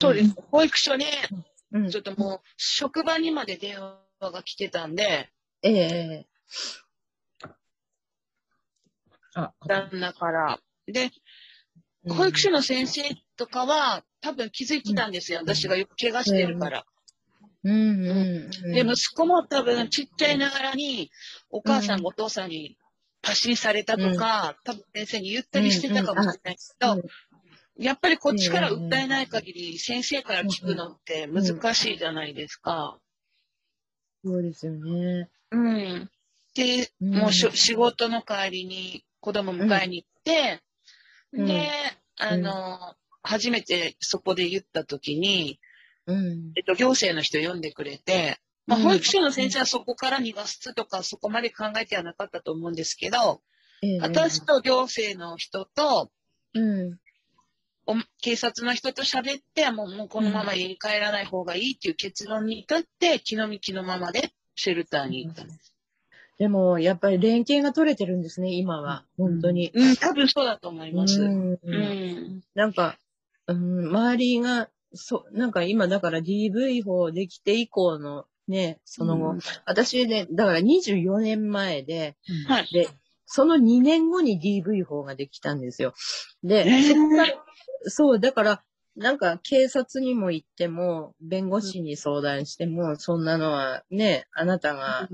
そうです。保育所で、うんちょっともう、職場にまで電話が来てたんで、ええあ、旦那から。で、うん保育所の先生とかは、多分気づいてたんですよ。私がよく怪我してるから。うんうんうん。で、息子も多分ちっちゃいながらに、お母さん、お父さんにパシンされたとか、多分先生に言ったりしてたかもしれないけど、やっぱりこっちから訴えない限り、先生から聞くのって難しいじゃないですか。そうですよね。うん。で、うんもうしょ仕事の帰りに子供迎えに行って、うんで、あの、初めてそこで言った時に、うん。えっと、行政の人呼んでくれて、まあ、うん保育所の先生はそこから逃がすとか、そこまで考えてはなかったと思うんですけど、ええ私と行政の人と、うん。お警察の人と喋って、もうもうこのまま家に帰らない方がいいっていう結論に至って、気の身気のままでシェルターに行ったんです。でも、やっぱり連携が取れてるんですね、今は。本当に。うん、多分そうだと思います。うん。うんなんか、うん、周りが、そ、なんか今だから DV 法できて以降のね、その後、うん。私ね、だから24年前で、はい。で、その2年後に DV 法ができたんですよ。で、えー。そう、だから、なんか警察にも行っても、弁護士に相談しても、そんなのはね、あなたが、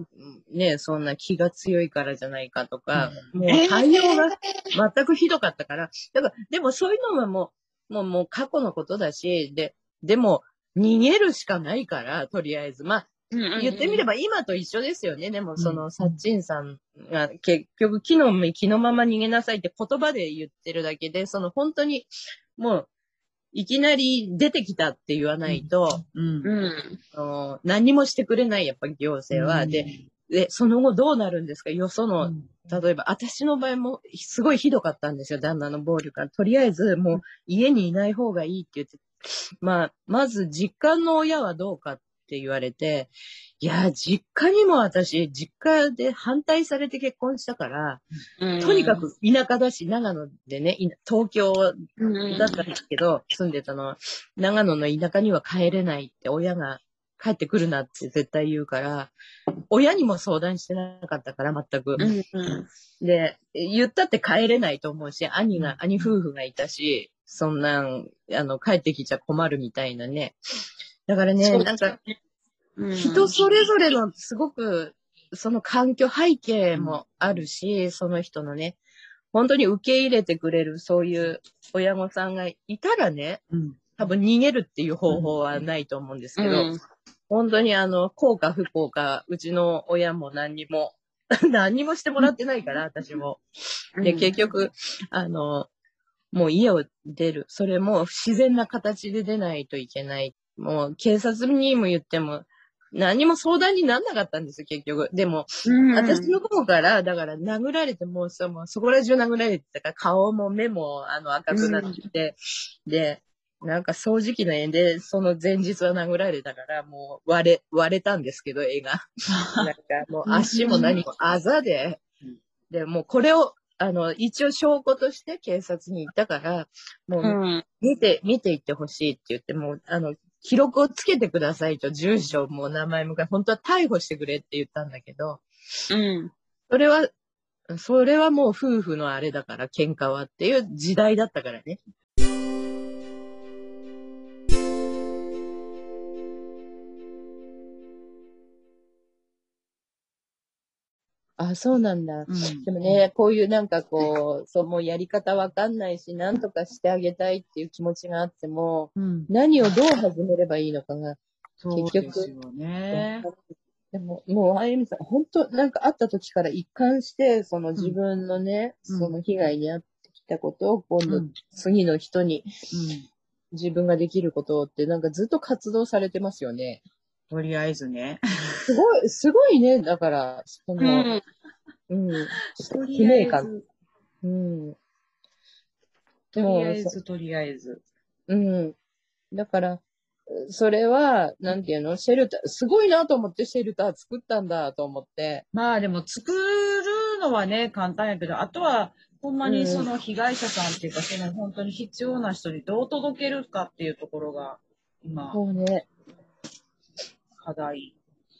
ね、そんな気が強いからじゃないかとか、もう対応が全くひどかったから、だから、でもそういうのはもう、もう、もう過去のことだし、で、でも、逃げるしかないから、とりあえず。まあ、言ってみれば、ば今と一緒ですよね。でも、その、サッチンさんが結局、気の身気のまま逃げなさいって言葉で言ってるだけで、その本当に、もう、いきなり出てきたって言わないと、うんうん。何にもしてくれない、やっぱり行政は。で、、で、その後どうなるんですか？よその、例えば、私の場合もすごいひどかったんですよ、旦那の暴力が。とりあえず、もう家にいない方がいいって言って、まあ、まず実家の親はどうかって言われて、いや、実家にも私、実家で反対されて結婚したから、うん。とにか、く田舎だし、長野でね、い東京うん。だったんですけど、住んでたのは、長野の田舎には帰れないって親が帰ってくるなって絶対言うから、親にも相談してなかったから、全く。うんうん。で、言ったって帰れないと思うし、兄が、兄夫婦がいたし、そんなん、あの、帰ってきちゃ困るみたいなね。だからね、なんか、うん。人それぞれのすごく、その環境、背景もあるし、その人のね、本当に受け入れてくれる、そういう親御さんがいたらね、うん。多分逃げるっていう方法はないと思うんですけど、うん本当にあの、幸か不幸か、うちの親も何にも、何にもしてもらってないから、私も。で、結局、あの、もう家を出る。それも自然な形で出ないといけない。もう警察にも言っても、何も相談にならなかったんですよ、結局。でも、うん私の方から、だから殴られてもうさ、もうそこら中殴られてたから、顔も目もあの赤くなってて、で、なんか掃除機の縁で、その前日は殴られたから、もう割れ、割れたんですけど、絵が。なんかもう足も何もあざで、で、もうこれを、あの、一応証拠として警察に行ったから、もううん。見て、見ていってほしいって言って、もう、あの、記録をつけてくださいと、住所も名前も、本当は逮捕してくれって言ったんだけど、うん。それは、それはもう夫婦のあれだから、喧嘩はっていう時代だったからね。あ、そうなんだ。でもね、こういうなんかこう、そう、もうやり方わかんないし、なんとかしてあげたいっていう気持ちがあっても、うん、何をどう始めればいいのかが、そうですよね。でも、もう、あゆみさん、本当なんか会った時から一貫して、その自分のね、うん。その被害に遭ってきたことを、今度、うん。次の人にうん。自分ができることって、なんかずっと活動されてますよね。とりあえずね。すごい、すごいね、だから、その、うんうん、と使命感。うん。でとりあもえず、とりあえず。うん。だから、それは、なんていうの、シェルター、すごいなと思ってシェルター作ったんだと思って。まあでも作るのはね、簡単やけど、あとは、ほんまにその被害者さんっていうか、その本当に必要な人にどう届けるかっていうところが、今、そうね。課題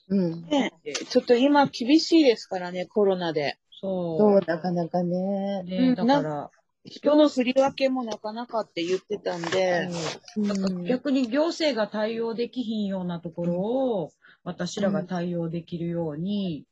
うん。ねで。ちょっと今厳しいですからね、コロナで。そそう、なかなかね。う。ね、うんだから、人の振り分けもなかなかって言ってたんで、なんかうん逆に行政が対応できひんようなところを、私らが対応できるように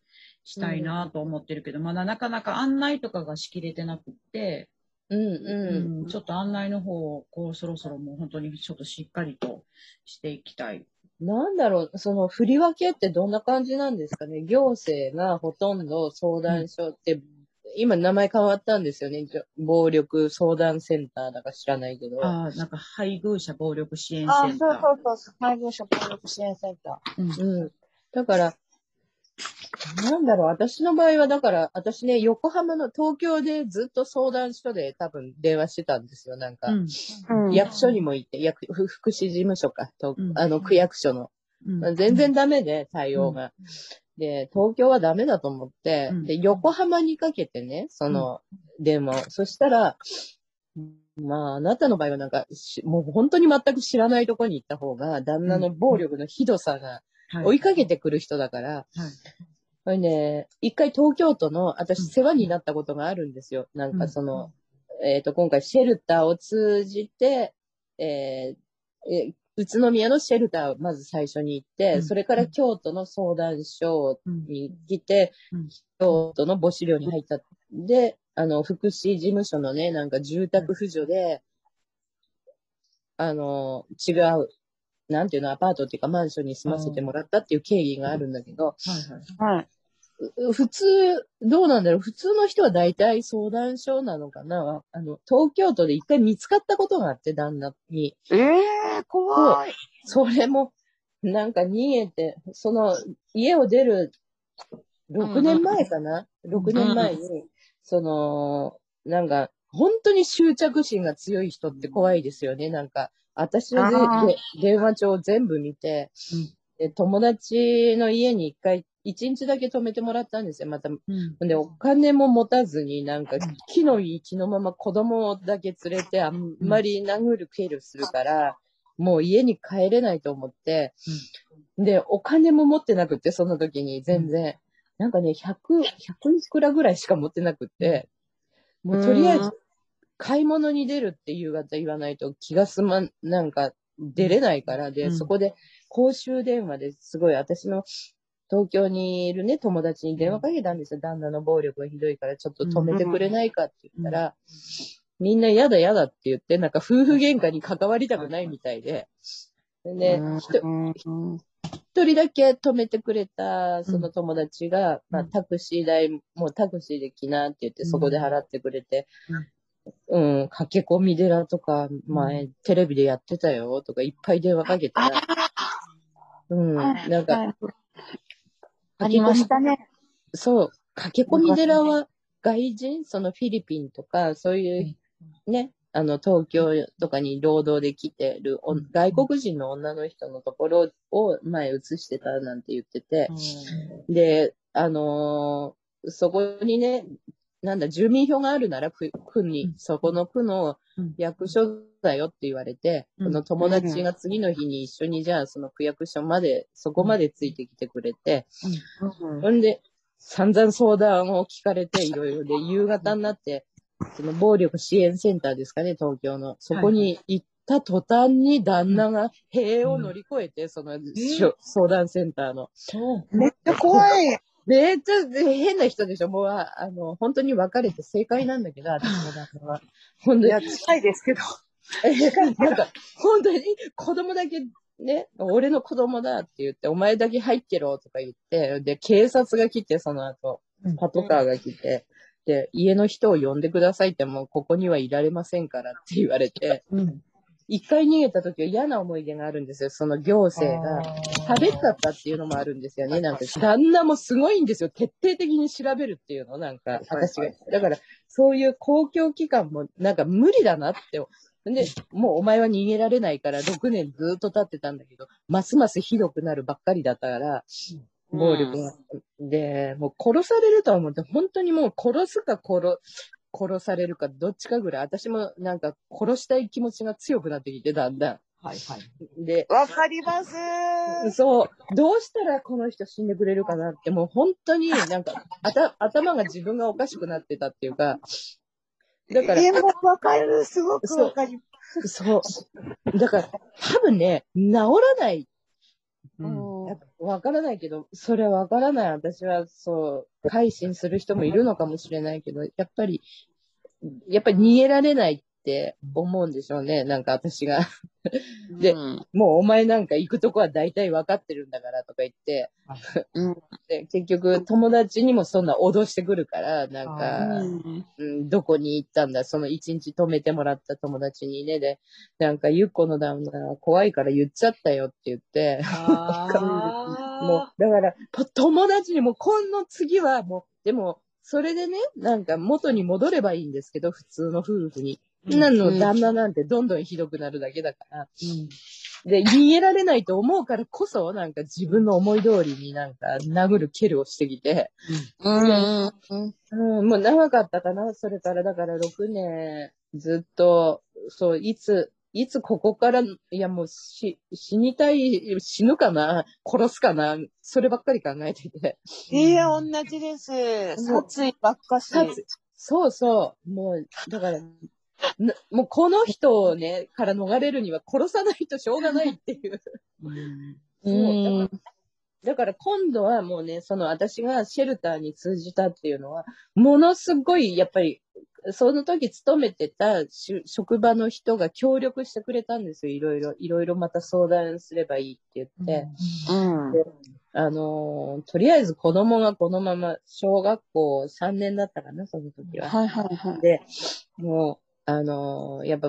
したいなと思ってるけど、まだなかなか案内とかがしきれてなくって、うんううん。ん、ちょっと案内の方を、こう、そろそろもう本当にちょっとしっかりとしていきたい。なんだろう、その振り分けってどんな感じなんですかね？行政がほとんど相談所って、今名前変わったんですよね。暴力相談センターだか知らないけど。ああ、なんか配偶者暴力支援あセンター。そうそう、配偶者協力支援センタうん。だから、なんだろう、私の場合は、だから、私ね、横浜の東京でずっと相談所で多分電話してたんですよ。なんか、うん。ー。役所にも行って、役ふ福祉事務所か、とうんあの、区役所の。うん全然ダメで、対応が。で、東京はダメだと思って、うんで、横浜にかけてね、その電話を。そしたら、まあ、あなたの場合はなんか、しもう本当に全く知らないとこに行った方が、旦那の暴力のひどさがはい追いかけてくる人だから、はい。これね、一回東京都の、私世話になったことがあるんですよ。なんかその、えっ、と、今回シェルターを通じて、えーえ宇都宮のシェルターをまず最初に行って、うん。それから京都の相談所うんに来て、うん。京都の母子寮に入った。で、あの、福祉事務所のね、なんか住宅扶助で、あの、違う、なんていうの、アパートっていうかマンションに住ませてもらったっていう経緯があるんだけど、はいはい。はい。う普通、どうなんだろう普通の人は大体相談所なのかな？あの、東京都で一回見つかったことがあって、旦那に。ええー、怖い。それも、なんか逃げて、その、家を出る、6年前かな、?6 年前に、その、なんか、本当に執着心が強い人って怖いですよね。なんか、私のぜあー。で電話帳を全部見て、で友達の家に一回、一日だけ泊めてもらったんですよ。またうん。で、お金も持たずに、なんか、気のいい気のまま子供だけ連れて、あんまり殴る蹴るするから、もう家に帰れないと思って、で、お金も持ってなくって、その時に全然。なんかね、100、100いくらぐらいしか持ってなくって、もうとりあえずうん、買い物に出るって夕方言わないと気が済まん、なんか出れないから、で、うん。そこで公衆電話ですごい私の東京にいるね、友達に電話かけたんですよ。旦那の暴力がひどいからちょっと止めてくれないかって言ったら、みんな嫌だ嫌だって言って、なんか夫婦喧嘩に関わりたくないみたいで、でね、一人だけ止めてくれた、その友達が、まあ、タクシー代、もうタクシーで来なって言って、そこで払ってくれて、うん、駆け込み寺とか、前、テレビでやってたよ、とか、いっぱい電話かけたら、うん、なんか、ありましたね。そう、駆け込み寺は外人、そのフィリピンとか、そういう、ね、あの、東京とかに労働で来てる外国人の女の人のところを前映してたなんて言ってて、で、あのーそこにね、なんだ、住民票があるなら区区に、そこの区のうん。役所だよって言われて、うん。その友達が次の日に一緒にじゃあその区役所まで、そこまでついてきてくれて、ほん。で、散々相談を聞かれて、いろいろで、夕方になって、その暴力支援センターですかね、東京の。そこに行った途端に旦那が塀を乗り越えて、その、相談センターの。めっちゃ怖い。めっちゃ変な人でしょ？もう、ああの、本当に別れて正解なんだけど、私の旦那は。本当にいや、。近いですけど。なんか、本当に？子供だけ、ね、俺の子供だって言って、お前だけ入ってろとか言って、で、警察が来て、その後うん、パトカーが来て、で、家の人を呼んでくださいって、もうここにはいられませんからって言われて、うん。一回逃げた時は嫌な思い出があるんですよ、その行政が。食べちゃったっていうのもあるんですよね。なんか、旦那もすごいんですよ。徹底的に調べるっていうの、なんか、私が。だから、そういう公共機関も、なんか無理だなってで、もうお前は逃げられないから6年ずっと経ってたんだけど、ますますひどくなるばっかりだったから、暴力が。で、もう殺されるとは思って、本当にもう殺すか殺、殺されるかどっちかぐらい、私もなんか殺したい気持ちが強くなってきてだんだはいはい。ん。で、わかります。そう、どうしたらこの人死んでくれるかなって、もう本当になんか、あた頭が自分がおかしくなってたっていうか、だから、え、もうわかる。すごくわかります。そう。だから、多分ね、治らない。うん。やわからないけど、それはわからない。私はそう、改心する人もいるのかもしれないけど、やっぱり、やっぱり逃げられないって思うんでしょうね。なんか私が。でうん。もうお前なんか行くとこは大体わかってるんだからとか言って、うん。で結局友達にもそんな脅してくるから、なんあか、うん。うん、どこに行ったんだ、その一日泊めてもらった友達にね、で、なんかゆっこの旦那怖いから言っちゃったよって言って、もう、だから、ぽ友達にも、この次はもう、でも、それでね、なんか元に戻ればいいんですけど、普通の夫婦に。うんなの旦那なんてどんどんひどくなるだけだから。うんで、逃げられないと思うからこそ、なんか自分の思い通りになんか殴る蹴るをしてきて、うんうんうん、もう長かったかな、それから、だから6年ずっと、そう、いつ、いつここから、いやもうし、死にたい、死ぬかな、殺すかな、そればっかり考えてて。ええ同じです。殺意ばっかし。殺そうそう。もう、だから、なもうこの人をね、から逃れるには殺さないとしょうがないっていう。うんそうだからだから今度はもうね、その私がシェルターに通じたっていうのは、ものすごい、やっぱり、その時勤めてたし職場の人が協力してくれたんですよ。いろいろ、いろいろまた相談すればいいって言って。うんあのーとりあえず子供がこのまま、小学校3年だったかな、その時は。はいはいはい。で、もう、あのーやっぱ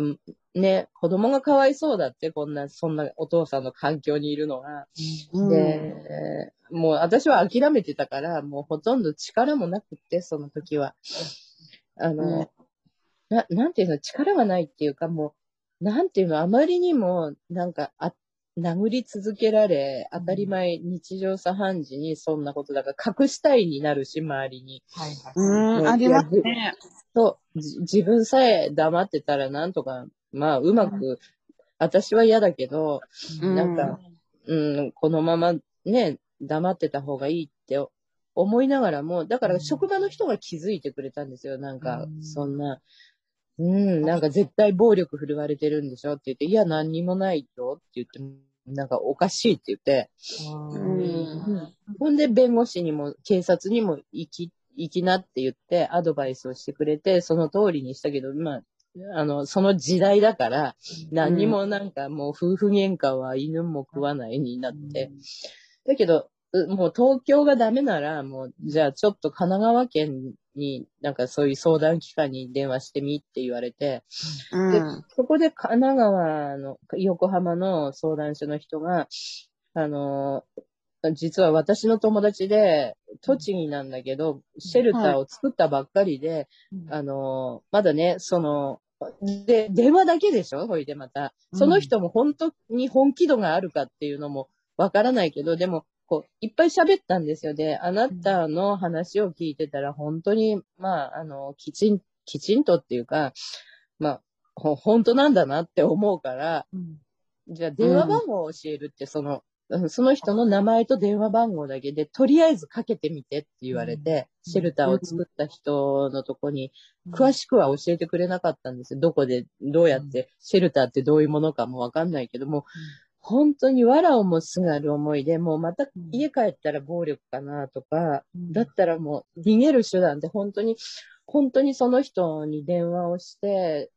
ね、子供がかわいそうだって、こんな、そんなお父さんの環境にいるのが。うんで、もう私は諦めてたから、もうほとんど力もなくって、その時は。あの、な、なんていうの、力がないっていうか、もう、なんていうの、あまりにも、なんか、あ、殴り続けられ、当たり前、日常茶飯事にそんなことだから、隠したいになるし、周りに。はいはい。うん、ありますね。そう、じ自分さえ黙ってたらなんとか、まあ、うまく、私は嫌だけど、うんなんか、うん、このままね、黙ってた方がいいって思いながらも、だから職場の人が気づいてくれたんですよ。なんかう、んそんな、うん、なんか絶対暴力振るわれてるんでしょって言って、いや、何にもないよって言って、なんかおかしいって言って、うん。ほんで弁護士にも警察にも行き、行きなって言ってアドバイスをしてくれて、その通りにしたけど、まあ、あの、その時代だから、何にもなんかもう夫婦喧嘩は犬も食わないになって。だけど、うもう東京がダメなら、もう、じゃあちょっと神奈川県に、なんかそういう相談機関に電話してみって言われて、でうん。そこで神奈川の、横浜の相談所の人が、あの、実は私の友達で、栃木なんだけど、シェルターを作ったばっかりで、あの、まだね、その、で、電話だけでしょ？ほいでまた。その人も本当に本気度があるかっていうのもわからないけど、でも、こう、いっぱい喋ったんですよ。で、あなたの話を聞いてたら、本当に、まあ、あの、きちん、きちんとっていうか、まあ、ほ本当なんだなって思うから、うん。じゃあ電話番号を教えるって、その、うんその人の名前と電話番号だけで、とりあえずかけてみてって言われて、うん。シェルターを作った人のとこに、詳しくは教えてくれなかったんですよ。どこで、どうやって、シェルターってどういうものかもわかんないけども、本当に藁をもすがる思いで、もうまた家帰ったら暴力かなとか、だったらもう逃げる手段って本当に、本当にその人に電話をして、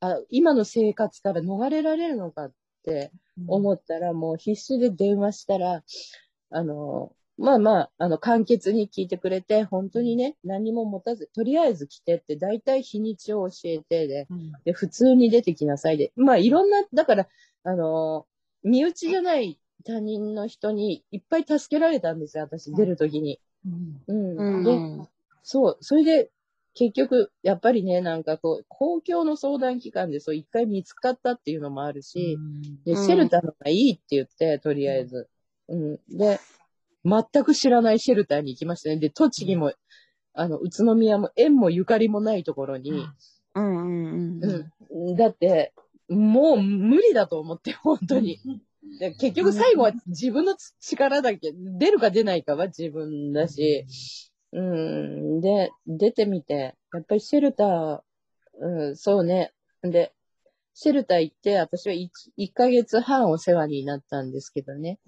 あ、今の生活から逃れられるのかって思ったら、もう必死で電話したら、あの、まあまあ、あの、簡潔に聞いてくれて、本当にね、何も持たず、とりあえず来てって、大体日にちを教えてで、うんで、普通に出てきなさいで。まあ、いろんな、だから、あの、身内じゃない他人の人にいっぱい助けられたんですよ、私、出るときに。うんうん。うんで、そう、それで、結局、やっぱりね、なんかこう、公共の相談機関でそう一回見つかったっていうのもあるし、で、うんシェルターのがいいって言って、とりあえず。うん。で、全く知らないシェルターに行きましたね。で、栃木も、あの、宇都宮も縁もゆかりもないところに、うんうんうん。うん。だって、もう無理だと思って、本当に。で結局最後は自分の力だけ、出るか出ないかは自分だし、うん。で、出てみて、やっぱりシェルター、うん、そうね。で、シェルター行って、私は 1, 1ヶ月半お世話になったんですけどね。